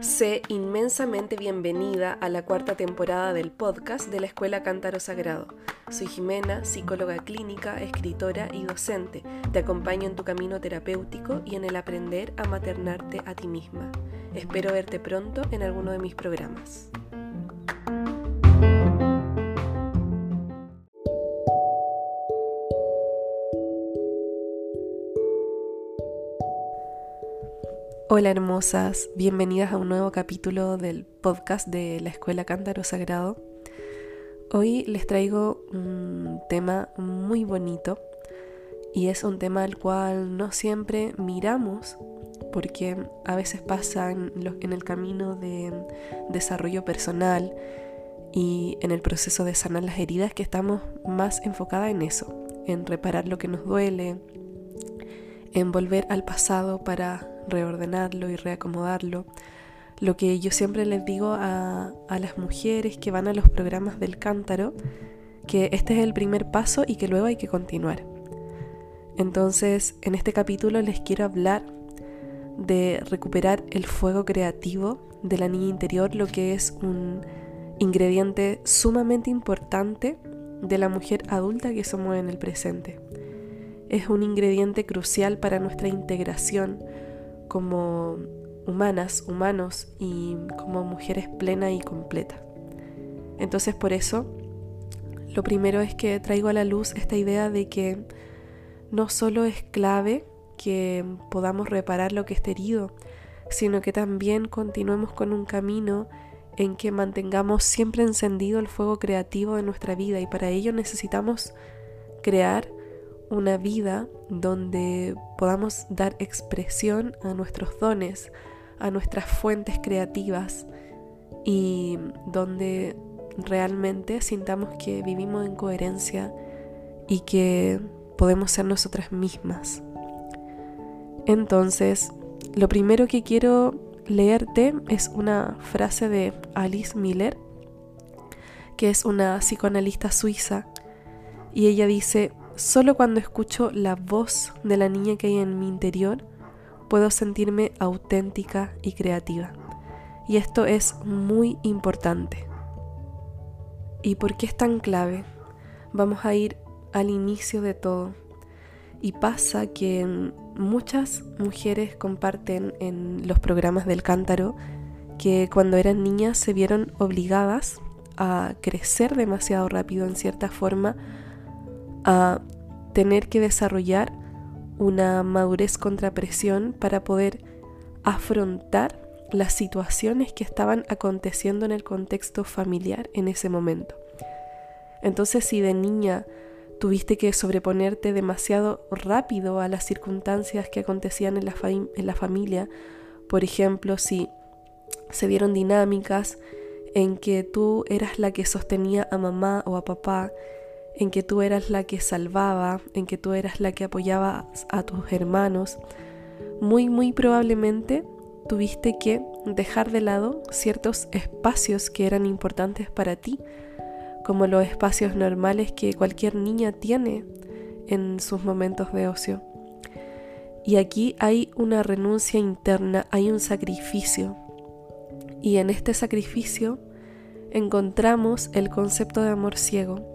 Sé inmensamente bienvenida a la cuarta temporada del podcast de la Escuela Cántaro Sagrado. Soy Jimena, psicóloga clínica, escritora y docente. Te acompaño en tu camino terapéutico y en el aprender a maternarte a ti misma. Espero verte pronto en alguno de mis programas. Hola hermosas, bienvenidas a un nuevo capítulo del podcast de la Escuela Cántaro Sagrado. Hoy les traigo un tema muy bonito y es un tema al cual no siempre miramos porque a veces pasa en, en el camino de desarrollo personal y en el proceso de sanar las heridas que estamos más enfocadas en eso, en reparar lo que nos duele, en volver al pasado para reordenarlo y reacomodarlo. Lo que yo siempre les digo a, las mujeres que van a los programas del cántaro, que este es el primer paso y que luego hay que continuar. Entonces, en este capítulo les quiero hablar de recuperar el fuego creativo de la niña interior, lo que es un ingrediente sumamente importante de la mujer adulta que somos en el presente. Es un ingrediente crucial para nuestra integración como humanas, humanos y como mujeres plena y completa. Entonces por eso, lo primero es que traigo a la luz esta idea de que no solo es clave que podamos reparar lo que esté herido, sino que también continuemos con un camino en que mantengamos siempre encendido el fuego creativo de nuestra vida y para ello necesitamos crear una vida donde podamos dar expresión a nuestros dones, a nuestras fuentes creativas y donde realmente sintamos que vivimos en coherencia y que podemos ser nosotras mismas. Entonces, lo primero que quiero leerte es una frase de Alice Miller, que es una psicoanalista suiza, y ella dice, Solo cuando escucho la voz de la niña que hay en mi interior, puedo sentirme auténtica y creativa. Y esto es muy importante. ¿Y por qué es tan clave? Vamos a ir al inicio de todo. Y pasa que muchas mujeres comparten en los programas del cántaro que cuando eran niñas se vieron obligadas a crecer demasiado rápido en cierta forma a tener que desarrollar una madurez contra presión para poder afrontar las situaciones que estaban aconteciendo en el contexto familiar en ese momento. Entonces, si de niña tuviste que sobreponerte demasiado rápido a las circunstancias que acontecían en la, en la familia, por ejemplo, si se dieron dinámicas en que tú eras la que sostenía a mamá o a papá, en que tú eras la que salvaba, en que tú eras la que apoyaba a tus hermanos, muy muy probablemente tuviste que dejar de lado ciertos espacios que eran importantes para ti, como los espacios normales que cualquier niña tiene en sus momentos de ocio. Y aquí hay una renuncia interna, hay un sacrificio. Y en este sacrificio encontramos el concepto de amor ciego,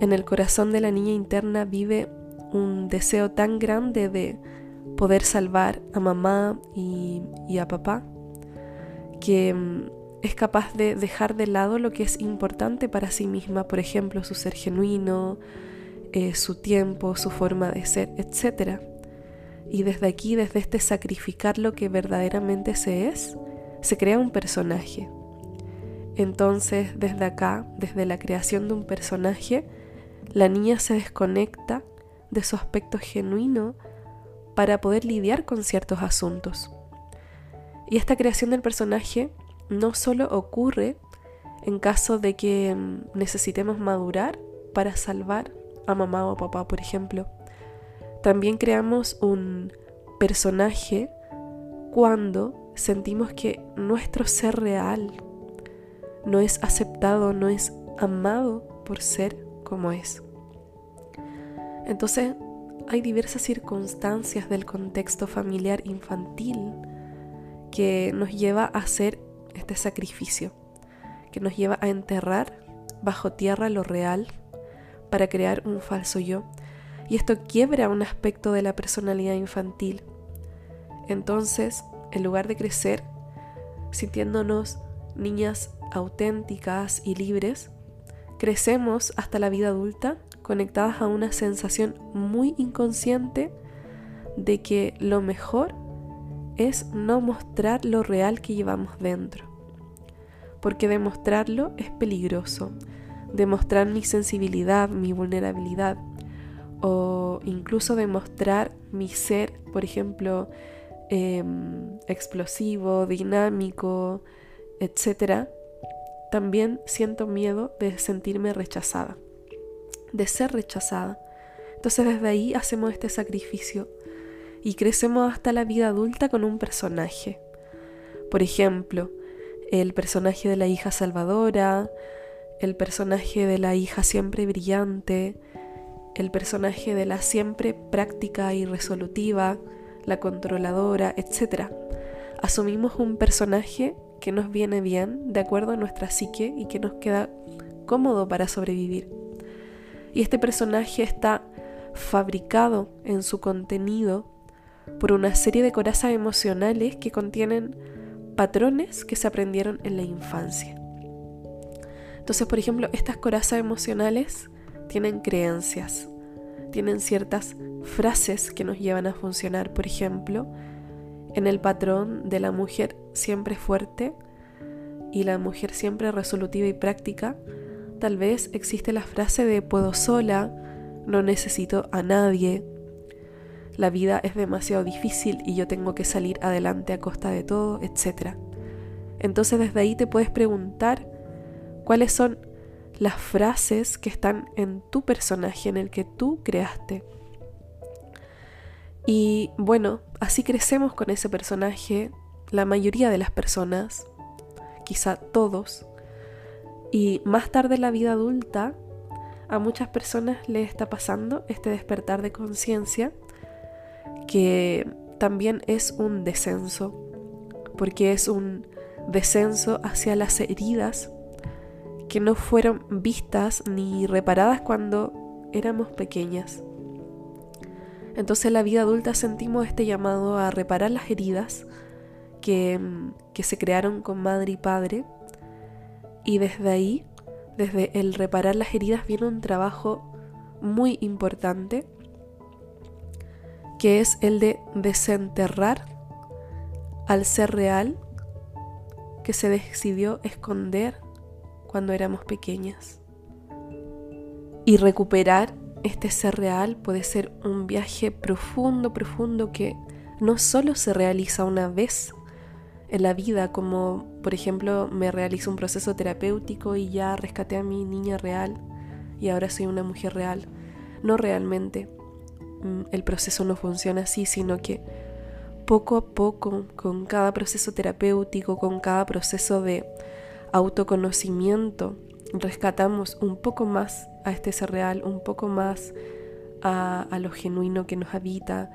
en el corazón de la niña interna vive un deseo tan grande de poder salvar a mamá y, a papá que mm, es capaz de dejar de lado lo que es importante para sí misma, por ejemplo, su ser genuino, eh, su tiempo, su forma de ser, etc. Y desde aquí, desde este sacrificar lo que verdaderamente se es, se crea un personaje. Entonces, desde acá, desde la creación de un personaje, la niña se desconecta de su aspecto genuino para poder lidiar con ciertos asuntos. Y esta creación del personaje no solo ocurre en caso de que mm, necesitemos madurar para salvar a mamá o papá, por ejemplo. También creamos un personaje cuando sentimos que nuestro ser real no es aceptado, no es amado por ser como es. Entonces, hay diversas circunstancias del contexto familiar infantil que nos lleva a hacer este sacrificio, que nos lleva a enterrar bajo tierra lo real para crear un falso yo. Y esto quiebra un aspecto de la personalidad infantil. Entonces, en lugar de crecer sintiéndonos niñas auténticas y libres, crecemos hasta la vida adulta conectadas a una sensación muy inconsciente de que lo mejor es no mostrar lo real que llevamos dentro. Porque demostrarlo es peligroso. Demostrar mi sensibilidad, mi vulnerabilidad o incluso demostrar mi ser, por ejemplo, em, explosivo, dinámico, etc., también siento miedo de sentirme rechazada, de ser rechazada. Entonces desde ahí hacemos este sacrificio y crecemos hasta la vida adulta con un personaje. Por ejemplo, el personaje de la hija salvadora, el personaje de la hija siempre brillante, el personaje de la siempre práctica y resolutiva, la controladora, etc. Asumimos un personaje que nos viene bien de acuerdo a nuestra psique y que nos queda cómodo para sobrevivir. Y este personaje está fabricado en su contenido por una serie de corazas emocionales que contienen patrones que se aprendieron en la infancia. Entonces, por ejemplo, estas corazas emocionales tienen creencias, tienen ciertas frases que nos llevan a funcionar. Por ejemplo, en el patrón de la mujer siempre fuerte y la mujer siempre resolutiva y práctica, tal vez existe la frase de puedo sola, no necesito a nadie, la vida es demasiado difícil y yo tengo que salir adelante a costa de todo, etc. Entonces desde ahí te puedes preguntar cuáles son las frases que están en tu personaje, en el que tú creaste. Y bueno, así crecemos con ese personaje, la mayoría de las personas, quizá todos. Y más tarde en la vida adulta, a muchas personas les está pasando este despertar de conciencia, que también es un descenso, porque es un descenso hacia las heridas que no fueron vistas ni reparadas cuando éramos pequeñas. Entonces en la vida adulta sentimos este llamado a reparar las heridas que, se crearon con madre y padre y desde ahí, desde el reparar las heridas viene un trabajo muy importante que es el de desenterrar al ser real que se decidió esconder cuando éramos pequeñas. Y recuperar este ser real puede ser un viaje profundo, profundo que no solo se realiza una vez en la vida, como por ejemplo me realizo un proceso terapéutico y ya rescaté a mi niña real y ahora soy una mujer real. No realmente. Mm, el proceso no funciona así, sino que poco a poco, con cada proceso terapéutico, con cada proceso de autoconocimiento, rescatamos un poco más a este ser real, un poco más a, a, lo genuino que nos habita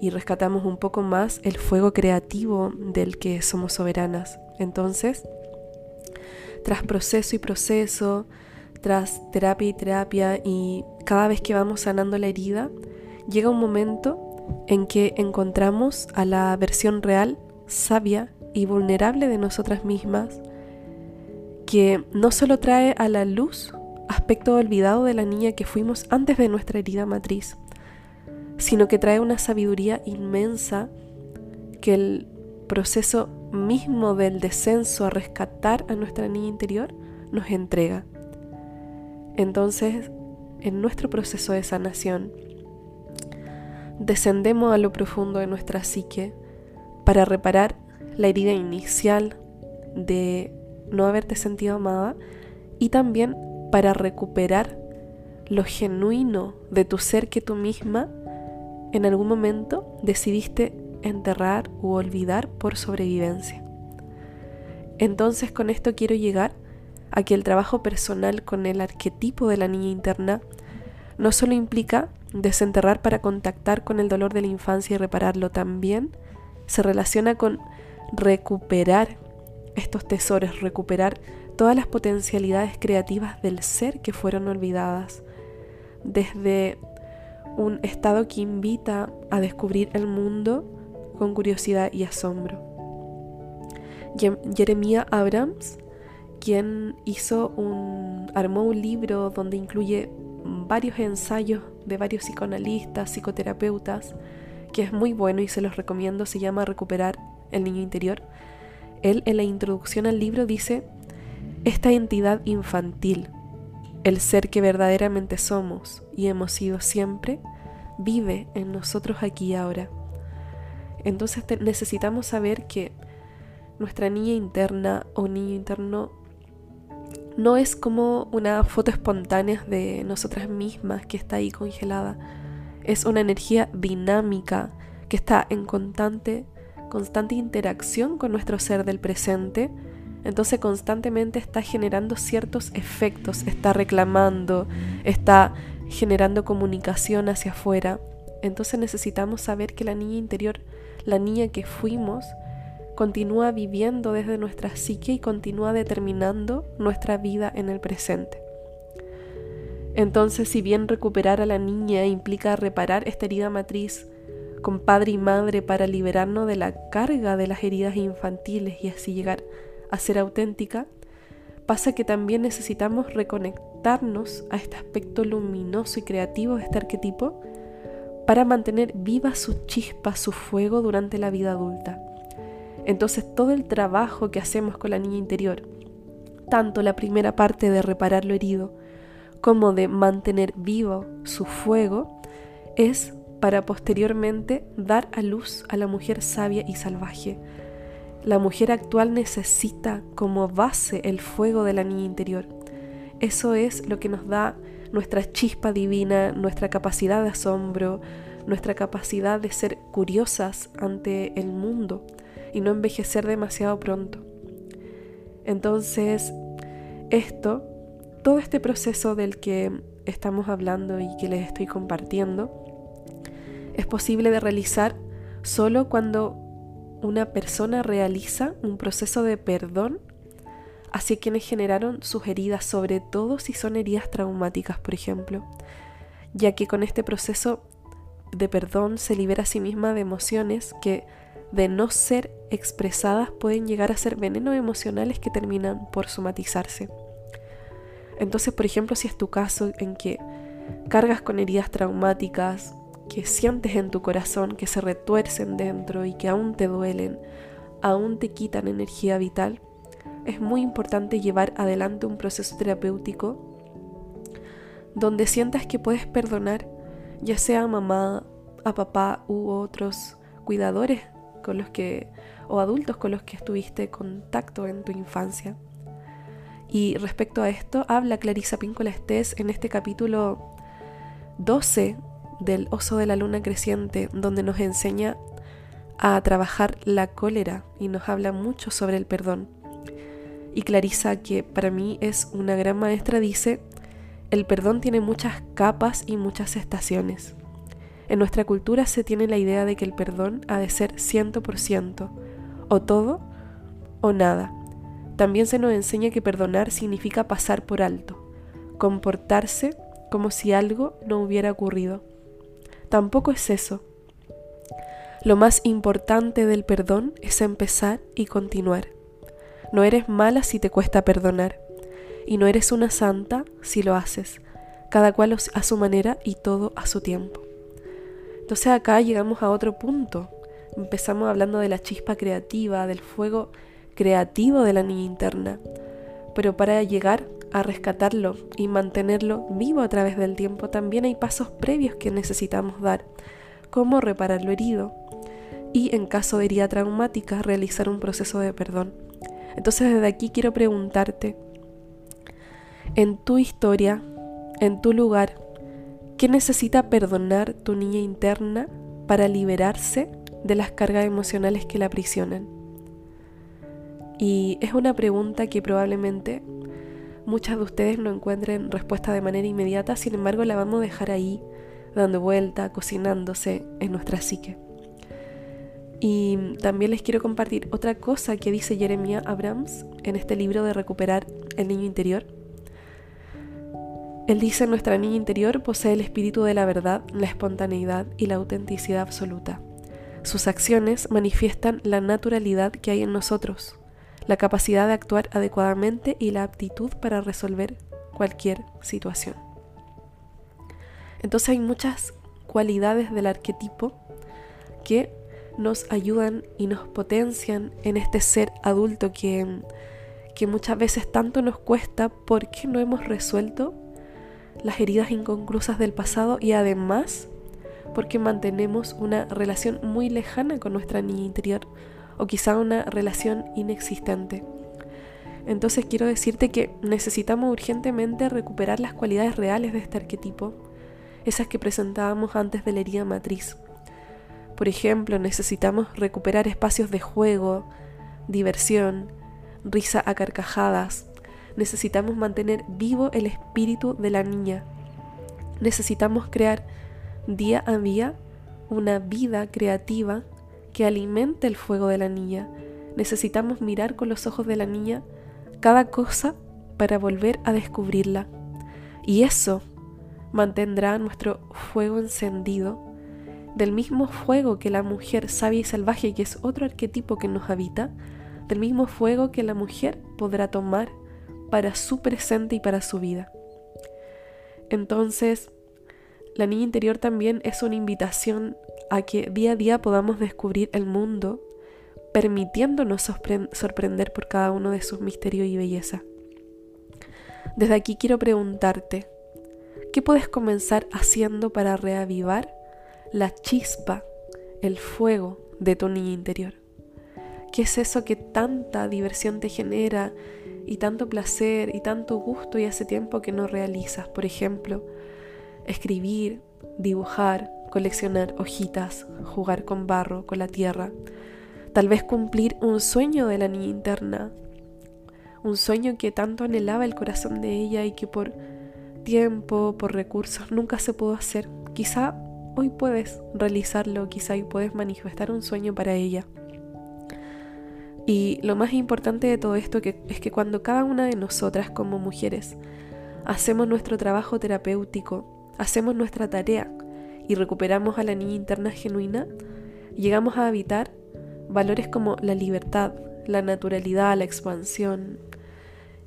y rescatamos un poco más el fuego creativo del que somos soberanas. Entonces, tras proceso y proceso, tras terapia y terapia y cada vez que vamos sanando la herida, llega un momento en que encontramos a la versión real, sabia y vulnerable de nosotras mismas, que no solo trae a la luz aspecto olvidado de la niña que fuimos antes de nuestra herida matriz, sino que trae una sabiduría inmensa que el proceso mismo del descenso a rescatar a nuestra niña interior nos entrega. Entonces, en nuestro proceso de sanación, descendemos a lo profundo de nuestra psique para reparar la herida inicial de no haberte sentido amada y también para recuperar lo genuino de tu ser que tú misma en algún momento decidiste enterrar u olvidar por sobrevivencia. Entonces con esto quiero llegar a que el trabajo personal con el arquetipo de la niña interna no solo implica desenterrar para contactar con el dolor de la infancia y repararlo también se relaciona con recuperar estos tesoros, recuperar todas las potencialidades creativas del ser que fueron olvidadas, desde un estado que invita a descubrir el mundo con curiosidad y asombro. Jeremía Abrams, quien hizo un, armó un libro donde incluye varios ensayos de varios psicoanalistas, psicoterapeutas, que es muy bueno y se los recomiendo, se llama Recuperar el Niño Interior. Él en la introducción al libro dice, esta entidad infantil, el ser que verdaderamente somos y hemos sido siempre, vive en nosotros aquí y ahora. Entonces necesitamos saber que nuestra niña interna o niño interno no es como una foto espontánea de nosotras mismas que está ahí congelada. Es una energía dinámica que está en constante, constante interacción con nuestro ser del presente. Entonces constantemente está generando ciertos efectos, está reclamando, está generando comunicación hacia afuera. Entonces necesitamos saber que la niña interior, la niña que fuimos, continúa viviendo desde nuestra psique y continúa determinando nuestra vida en el presente. Entonces, si bien recuperar a la niña implica reparar esta herida matriz con padre y madre para liberarnos de la carga de las heridas infantiles y así llegar a ser auténtica, pasa que también necesitamos reconectarnos a este aspecto luminoso y creativo de este arquetipo para mantener viva su chispa, su fuego durante la vida adulta. Entonces todo el trabajo que hacemos con la niña interior, tanto la primera parte de reparar lo herido como de mantener vivo su fuego, es para posteriormente dar a luz a la mujer sabia y salvaje. La mujer actual necesita como base el fuego de la niña interior. Eso es lo que nos da nuestra chispa divina, nuestra capacidad de asombro, nuestra capacidad de ser curiosas ante el mundo y no envejecer demasiado pronto. Entonces, esto, todo este proceso del que estamos hablando y que les estoy compartiendo, es posible de realizar solo cuando una persona realiza un proceso de perdón hacia quienes generaron sus heridas, sobre todo si son heridas traumáticas, por ejemplo, ya que con este proceso de perdón se libera a sí misma de emociones que de no ser expresadas pueden llegar a ser venenos emocionales que terminan por somatizarse. Entonces, por ejemplo, si es tu caso en que cargas con heridas traumáticas, que sientes en tu corazón que se retuercen dentro y que aún te duelen, aún te quitan energía vital, es muy importante llevar adelante un proceso terapéutico donde sientas que puedes perdonar, ya sea a mamá, a papá u otros cuidadores con los que o adultos con los que estuviste contacto en tu infancia. Y respecto a esto, habla Clarisa Píncola Estés en este capítulo 12 del Oso de la Luna Creciente, donde nos enseña a trabajar la cólera y nos habla mucho sobre el perdón. Y Clarisa, que para mí es una gran maestra, dice, el perdón tiene muchas capas y muchas estaciones. En nuestra cultura se tiene la idea de que el perdón ha de ser 100%, o todo o nada. También se nos enseña que perdonar significa pasar por alto, comportarse como si algo no hubiera ocurrido. Tampoco es eso. Lo más importante del perdón es empezar y continuar. No eres mala si te cuesta perdonar, y no eres una santa si lo haces, cada cual a su manera y todo a su tiempo. Entonces acá llegamos a otro punto. Empezamos hablando de la chispa creativa, del fuego creativo de la niña interna. Pero para llegar a rescatarlo y mantenerlo vivo a través del tiempo, también hay pasos previos que necesitamos dar, como reparar lo herido y, en caso de herida traumática, realizar un proceso de perdón. Entonces desde aquí quiero preguntarte, en tu historia, en tu lugar, ¿Qué necesita perdonar tu niña interna para liberarse de las cargas emocionales que la aprisionan? Y es una pregunta que probablemente muchas de ustedes no encuentren respuesta de manera inmediata, sin embargo la vamos a dejar ahí dando vuelta, cocinándose en nuestra psique. Y también les quiero compartir otra cosa que dice Jeremiah Abrams en este libro de Recuperar el Niño Interior. Él dice, nuestra niña interior posee el espíritu de la verdad, la espontaneidad y la autenticidad absoluta. Sus acciones manifiestan la naturalidad que hay en nosotros, la capacidad de actuar adecuadamente y la aptitud para resolver cualquier situación. Entonces hay muchas cualidades del arquetipo que nos ayudan y nos potencian en este ser adulto que, que muchas veces tanto nos cuesta porque no hemos resuelto las heridas inconclusas del pasado y además porque mantenemos una relación muy lejana con nuestra niña interior o quizá una relación inexistente. Entonces quiero decirte que necesitamos urgentemente recuperar las cualidades reales de este arquetipo, esas que presentábamos antes de la herida matriz. Por ejemplo, necesitamos recuperar espacios de juego, diversión, risa a carcajadas. Necesitamos mantener vivo el espíritu de la niña. Necesitamos crear día a día una vida creativa que alimente el fuego de la niña. Necesitamos mirar con los ojos de la niña cada cosa para volver a descubrirla. Y eso mantendrá nuestro fuego encendido, del mismo fuego que la mujer sabia y salvaje, que es otro arquetipo que nos habita, del mismo fuego que la mujer podrá tomar para su presente y para su vida. Entonces, la niña interior también es una invitación a que día a día podamos descubrir el mundo, permitiéndonos sorprender por cada uno de sus misterios y belleza. Desde aquí quiero preguntarte, ¿qué puedes comenzar haciendo para reavivar la chispa, el fuego de tu niña interior? ¿Qué es eso que tanta diversión te genera y tanto placer y tanto gusto y hace tiempo que no realizas? Por ejemplo, escribir, dibujar, coleccionar hojitas, jugar con barro, con la tierra, tal vez cumplir un sueño de la niña interna, un sueño que tanto anhelaba el corazón de ella y que por tiempo, por recursos, nunca se pudo hacer. Quizá hoy puedes realizarlo, quizá hoy puedes manifestar un sueño para ella. Y lo más importante de todo esto es que cuando cada una de nosotras como mujeres hacemos nuestro trabajo terapéutico, hacemos nuestra tarea y recuperamos a la niña interna genuina, llegamos a habitar valores como la libertad, la naturalidad, la expansión.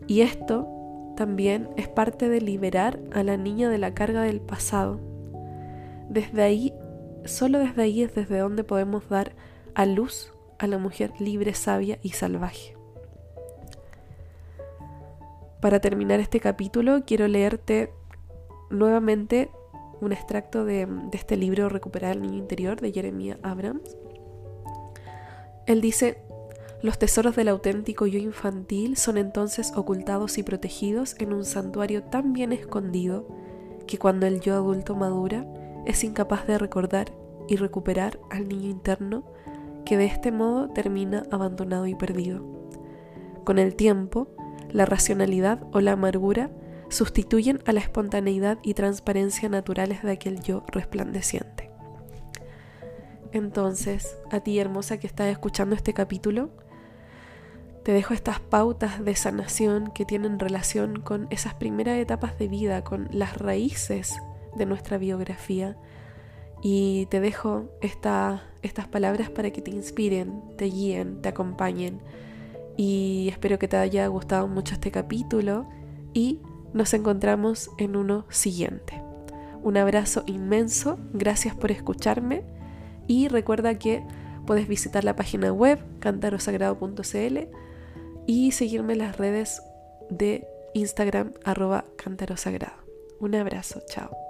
Y esto también es parte de liberar a la niña de la carga del pasado. Desde ahí, solo desde ahí es desde donde podemos dar a luz a la mujer libre, sabia y salvaje. Para terminar este capítulo, quiero leerte nuevamente un extracto de, este libro Recuperar el Niño Interior de Jeremiah Abrams. Él dice, los tesoros del auténtico yo infantil son entonces ocultados y protegidos en un santuario tan bien escondido que cuando el yo adulto madura es incapaz de recordar y recuperar al niño interno que de este modo termina abandonado y perdido. Con el tiempo, la racionalidad o la amargura sustituyen a la espontaneidad y transparencia naturales de aquel yo resplandeciente. Entonces, a ti hermosa que estás escuchando este capítulo, te dejo estas pautas de sanación que tienen relación con esas primeras etapas de vida, con las raíces de nuestra biografía. Y te dejo estas palabras para que te inspiren, te guíen, te acompañen. Y espero que te haya gustado mucho este capítulo y nos encontramos en uno siguiente. Un abrazo inmenso, gracias por escucharme y recuerda que puedes visitar la página web cantarosagrado.cl y seguirme en las redes de Instagram arroba cantarosagrado. Un abrazo, chao.